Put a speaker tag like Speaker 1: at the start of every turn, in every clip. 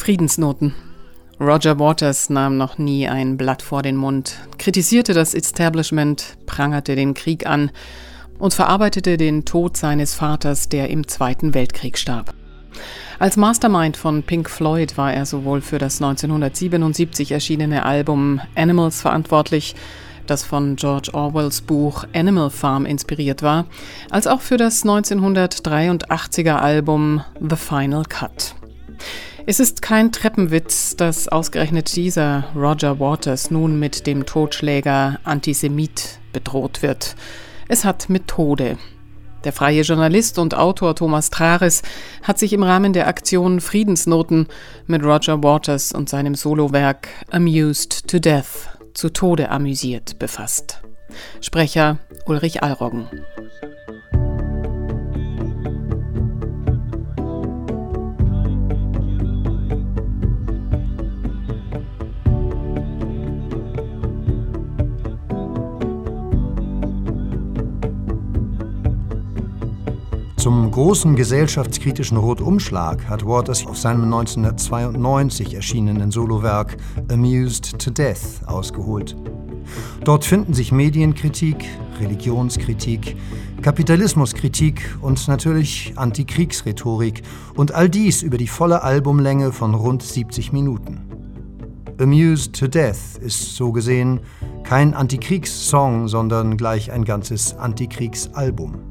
Speaker 1: Friedensnoten. Roger Waters nahm noch nie ein Blatt vor den Mund, kritisierte das Establishment, prangerte den Krieg an und verarbeitete den Tod seines Vaters, der im Zweiten Weltkrieg starb. Als Mastermind von Pink Floyd war er sowohl für das 1977 erschienene Album Animals verantwortlich, das von George Orwells Buch Animal Farm inspiriert war, als auch für das 1983er Album The Final Cut. Es ist kein Treppenwitz, dass ausgerechnet dieser Roger Waters nun mit dem Totschläger Antisemit bedroht wird. Es hat Methode. Der freie Journalist und Autor Thomas Trares hat sich im Rahmen der Aktion Friedensnoten mit Roger Waters und seinem Solowerk Amused to Death zu Tode amüsiert befasst. Sprecher Ulrich Allroggen.
Speaker 2: Großen gesellschaftskritischen Rotumschlag hat Waters auf seinem 1992 erschienenen Solowerk Amused to Death ausgeholt. Dort finden sich Medienkritik, Religionskritik, Kapitalismuskritik und natürlich Antikriegsrhetorik und all dies über die volle Albumlänge von rund 70 Minuten. Amused to Death ist so gesehen kein Antikriegssong, sondern gleich ein ganzes Antikriegsalbum.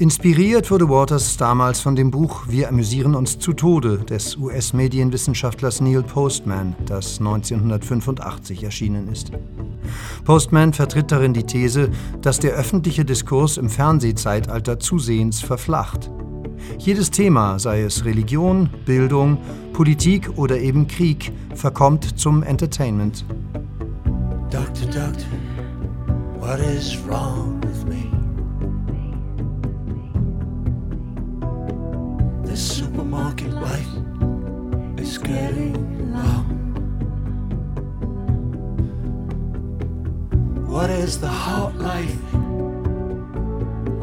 Speaker 2: Inspiriert wurde Waters damals von dem Buch Wir amüsieren uns zu Tode des US-Medienwissenschaftlers Neil Postman, das 1985 erschienen ist. Postman vertritt darin die These, dass der öffentliche Diskurs im Fernsehzeitalter zusehends verflacht. Jedes Thema, sei es Religion, Bildung, Politik oder eben Krieg, verkommt zum Entertainment. Doctor, doctor, what is wrong with me? Supermarket life is getting long. What is the hot life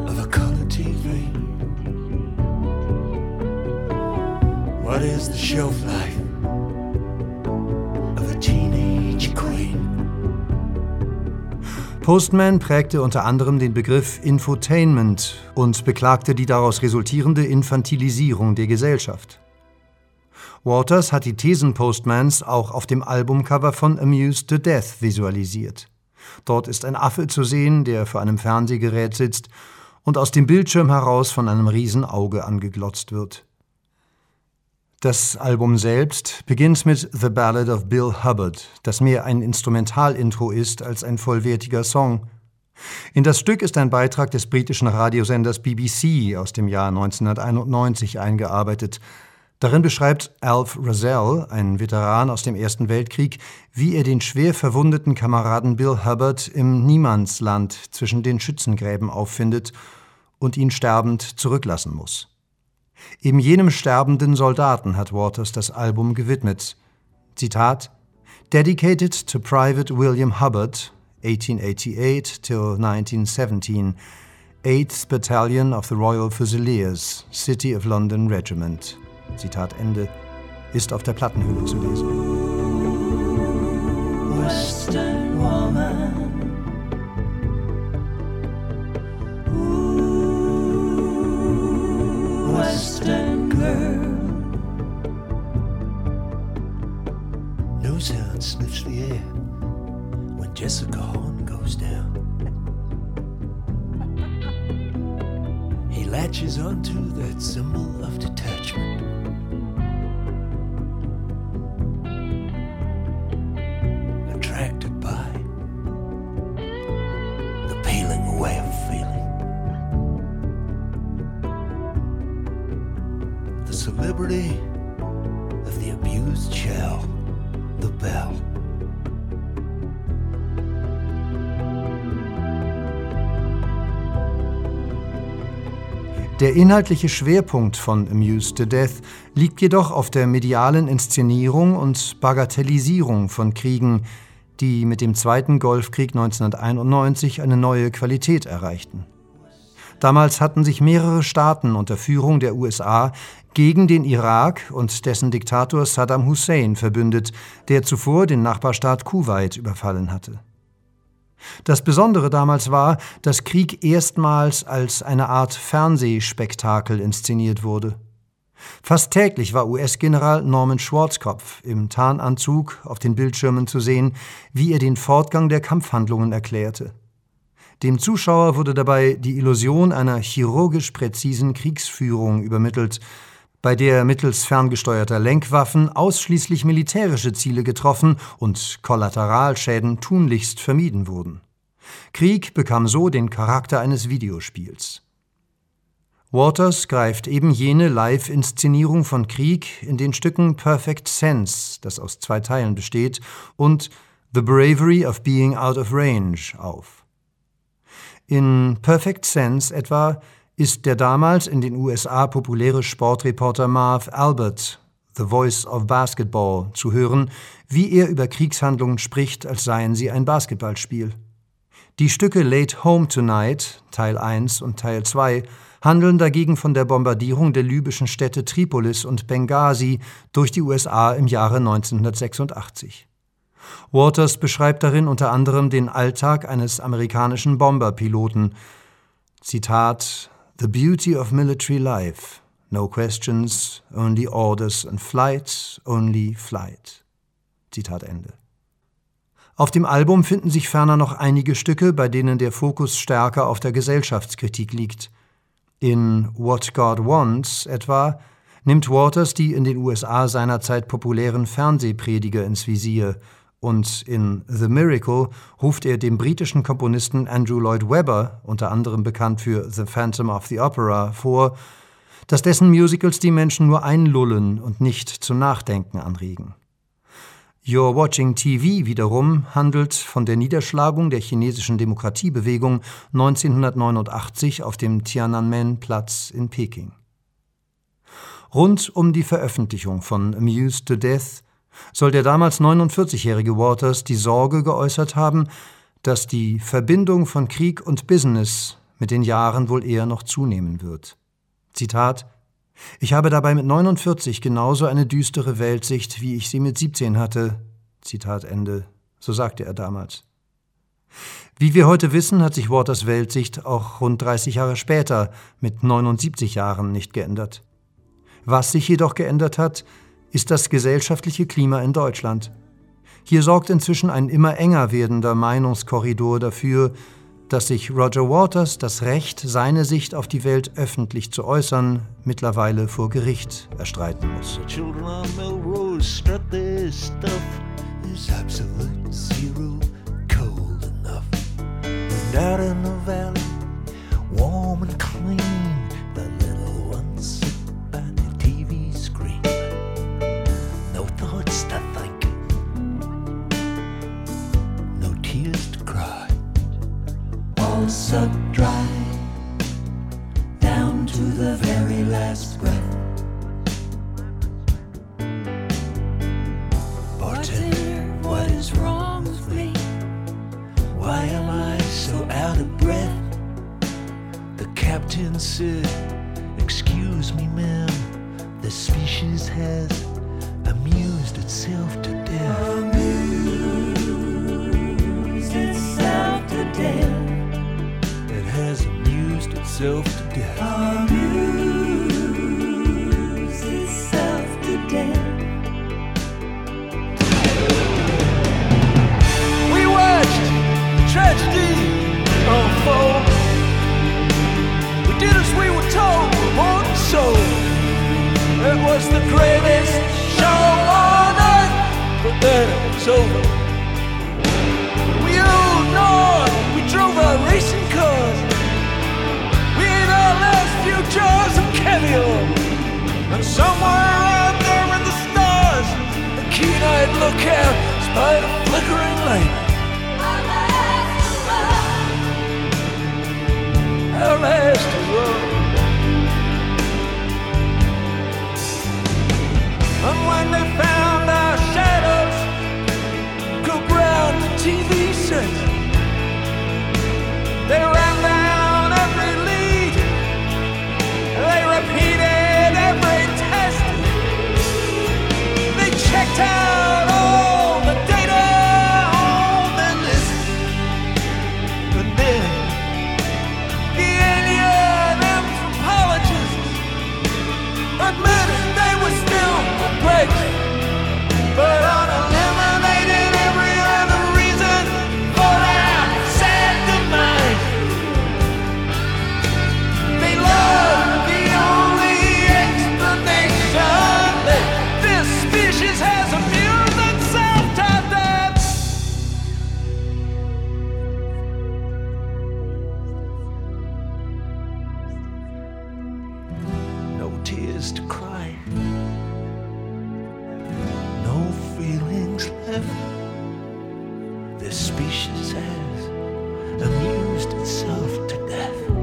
Speaker 2: of a color TV? What is the shelf life Postman prägte unter anderem den Begriff Infotainment und beklagte die daraus resultierende Infantilisierung der Gesellschaft. Waters hat die Thesen Postmans auch auf dem Albumcover von Amused to Death visualisiert. Dort ist ein Affe zu sehen, der vor einem Fernsehgerät sitzt und aus dem Bildschirm heraus von einem Riesenauge angeglotzt wird. Das Album selbst beginnt mit The Ballad of Bill Hubbard, das mehr ein Instrumentalintro ist als ein vollwertiger Song. In das Stück ist ein Beitrag des britischen Radiosenders BBC aus dem Jahr 1991 eingearbeitet. Darin beschreibt Alf Rosell, ein Veteran aus dem Ersten Weltkrieg, wie er den schwer verwundeten Kameraden Bill Hubbard im Niemandsland zwischen den Schützengräben auffindet und ihn sterbend zurücklassen muss. Eben jenem sterbenden Soldaten hat Waters das Album gewidmet. Zitat Dedicated to Private William Hubbard, 1888 till 1917, 8th Battalion of the Royal Fusiliers, City of London Regiment. Zitat Ende, ist auf der Plattenhülle zu lesen. Der inhaltliche Schwerpunkt von Amused to Death liegt jedoch auf der medialen Inszenierung und Bagatellisierung von Kriegen, die mit dem Zweiten Golfkrieg 1991 eine neue Qualität erreichten. Damals hatten sich mehrere Staaten unter Führung der USA gegen den Irak und dessen Diktator Saddam Hussein verbündet, der zuvor den Nachbarstaat Kuwait überfallen hatte. Das Besondere damals war, dass Krieg erstmals als eine Art Fernsehspektakel inszeniert wurde. Fast täglich war US-General Norman Schwarzkopf im Tarnanzug auf den Bildschirmen zu sehen, wie er den Fortgang der Kampfhandlungen erklärte. Dem Zuschauer wurde dabei die Illusion einer chirurgisch präzisen Kriegsführung übermittelt, bei der mittels ferngesteuerter Lenkwaffen ausschließlich militärische Ziele getroffen und Kollateralschäden tunlichst vermieden wurden. Krieg bekam so den Charakter eines Videospiels. Waters greift eben jene Live-Inszenierung von Krieg in den Stücken Perfect Sense, das aus zwei Teilen besteht, und The Bravery of Being Out of Range auf. In Perfect Sense etwa ist der damals in den USA populäre Sportreporter Marv Albert, The Voice of Basketball, zu hören, wie er über Kriegshandlungen spricht, als seien sie ein Basketballspiel. Die Stücke Late Home Tonight, Teil 1 und Teil 2, handeln dagegen von der Bombardierung der libyschen Städte Tripolis und Benghazi durch die USA im Jahre 1986. Waters beschreibt darin unter anderem den Alltag eines amerikanischen Bomberpiloten. Zitat The beauty of military life. No questions, only orders and flight, only flight. Zitat Ende. Auf dem Album finden sich ferner noch einige Stücke, bei denen der Fokus stärker auf der Gesellschaftskritik liegt. In What God Wants etwa nimmt Waters die in den USA seinerzeit populären Fernsehprediger ins Visier und in The Miracle ruft er dem britischen Komponisten Andrew Lloyd Webber, unter anderem bekannt für The Phantom of the Opera, vor, dass dessen Musicals die Menschen nur einlullen und nicht zum Nachdenken anregen. You're Watching TV wiederum handelt von der Niederschlagung der chinesischen Demokratiebewegung 1989 auf dem Tiananmen-Platz in Peking. Rund um die Veröffentlichung von Amused to Death soll der damals 49-jährige Waters die Sorge geäußert haben, dass die Verbindung von Krieg und Business mit den Jahren wohl eher noch zunehmen wird. Zitat ich habe dabei mit 49 genauso eine düstere Weltsicht, wie ich sie mit 17 hatte. Zitat Ende. So sagte er damals. Wie wir heute wissen, hat sich Waters Weltsicht auch rund 30 Jahre später mit 79 Jahren nicht geändert. Was sich jedoch geändert hat, ist das gesellschaftliche Klima in Deutschland. Hier sorgt inzwischen ein immer enger werdender Meinungskorridor dafür, dass sich Roger Waters das Recht, seine Sicht auf die Welt öffentlich zu äußern, mittlerweile vor Gericht erstreiten muss. warm Why am I so out of breath? The captain said, Excuse me, ma'am, the species has amused itself to death. Amused itself to death has amused itself to death. Amused itself to death. It was the greatest show on earth, but then it was over. We owed North, we drove our racing cars futures of caviar. And somewhere out there in the stars, a keen-eyed lookout spied a flickering light. Our last found our shadows go TV set,
Speaker 3: tears to cry. No feelings left. This species has amused itself to death.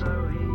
Speaker 4: Sorry.